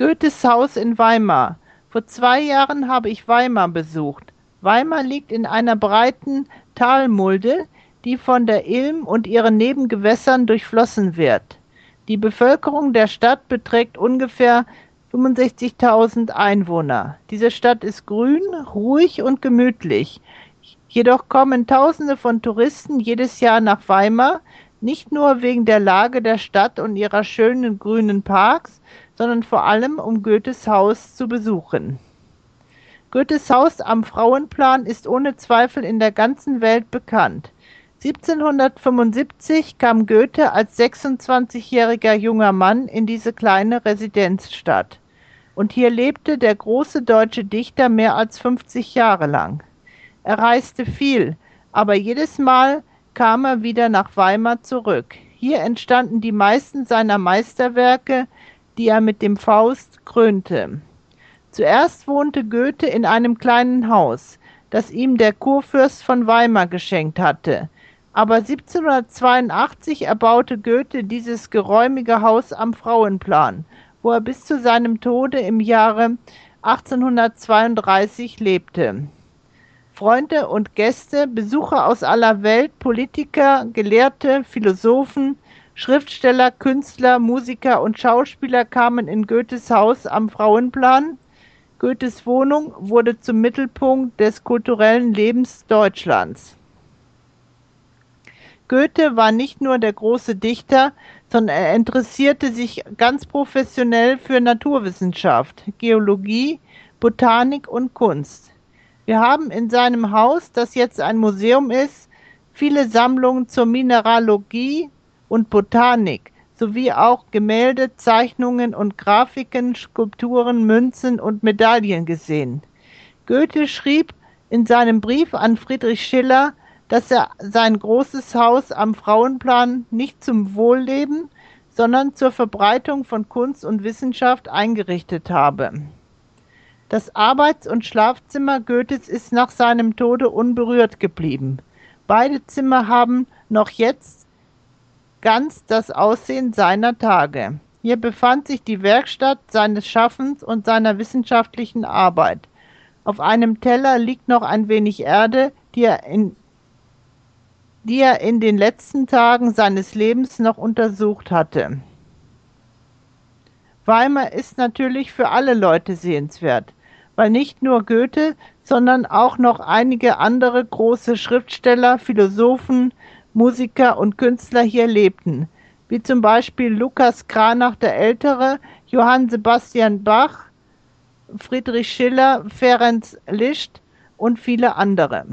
Goethes Haus in Weimar. Vor zwei Jahren habe ich Weimar besucht. Weimar liegt in einer breiten Talmulde, die von der Ilm und ihren Nebengewässern durchflossen wird. Die Bevölkerung der Stadt beträgt ungefähr 65.000 Einwohner. Diese Stadt ist grün, ruhig und gemütlich. Jedoch kommen Tausende von Touristen jedes Jahr nach Weimar, nicht nur wegen der Lage der Stadt und ihrer schönen grünen Parks, sondern vor allem um Goethes Haus zu besuchen. Goethes Haus am Frauenplan ist ohne Zweifel in der ganzen Welt bekannt. 1775 kam Goethe als 26-jähriger junger Mann in diese kleine Residenzstadt. Und hier lebte der große deutsche Dichter mehr als 50 Jahre lang. Er reiste viel, aber jedes Mal kam er wieder nach Weimar zurück. Hier entstanden die meisten seiner Meisterwerke, die er mit dem Faust krönte. Zuerst wohnte Goethe in einem kleinen Haus, das ihm der Kurfürst von Weimar geschenkt hatte. Aber 1782 erbaute Goethe dieses geräumige Haus am Frauenplan, wo er bis zu seinem Tode im Jahre 1832 lebte. Freunde und Gäste, Besucher aus aller Welt, Politiker, Gelehrte, Philosophen, Schriftsteller, Künstler, Musiker und Schauspieler kamen in Goethes Haus am Frauenplan. Goethes Wohnung wurde zum Mittelpunkt des kulturellen Lebens Deutschlands. Goethe war nicht nur der große Dichter, sondern er interessierte sich ganz professionell für Naturwissenschaft, Geologie, Botanik und Kunst. Wir haben in seinem Haus, das jetzt ein Museum ist, viele Sammlungen zur Mineralogie und Botanik sowie auch Gemälde, Zeichnungen und Grafiken, Skulpturen, Münzen und Medaillen gesehen. Goethe schrieb in seinem Brief an Friedrich Schiller, dass er sein großes Haus am Frauenplan nicht zum Wohlleben, sondern zur Verbreitung von Kunst und Wissenschaft eingerichtet habe. Das Arbeits- und Schlafzimmer Goethes ist nach seinem Tode unberührt geblieben. Beide Zimmer haben noch jetzt ganz das Aussehen seiner Tage. Hier befand sich die Werkstatt seines Schaffens und seiner wissenschaftlichen Arbeit. Auf einem Teller liegt noch ein wenig Erde, die er in, die er in den letzten Tagen seines Lebens noch untersucht hatte. Weimar ist natürlich für alle Leute sehenswert weil nicht nur Goethe, sondern auch noch einige andere große Schriftsteller, Philosophen, Musiker und Künstler hier lebten, wie zum Beispiel Lukas Cranach der Ältere, Johann Sebastian Bach, Friedrich Schiller, Ferenc Liszt und viele andere.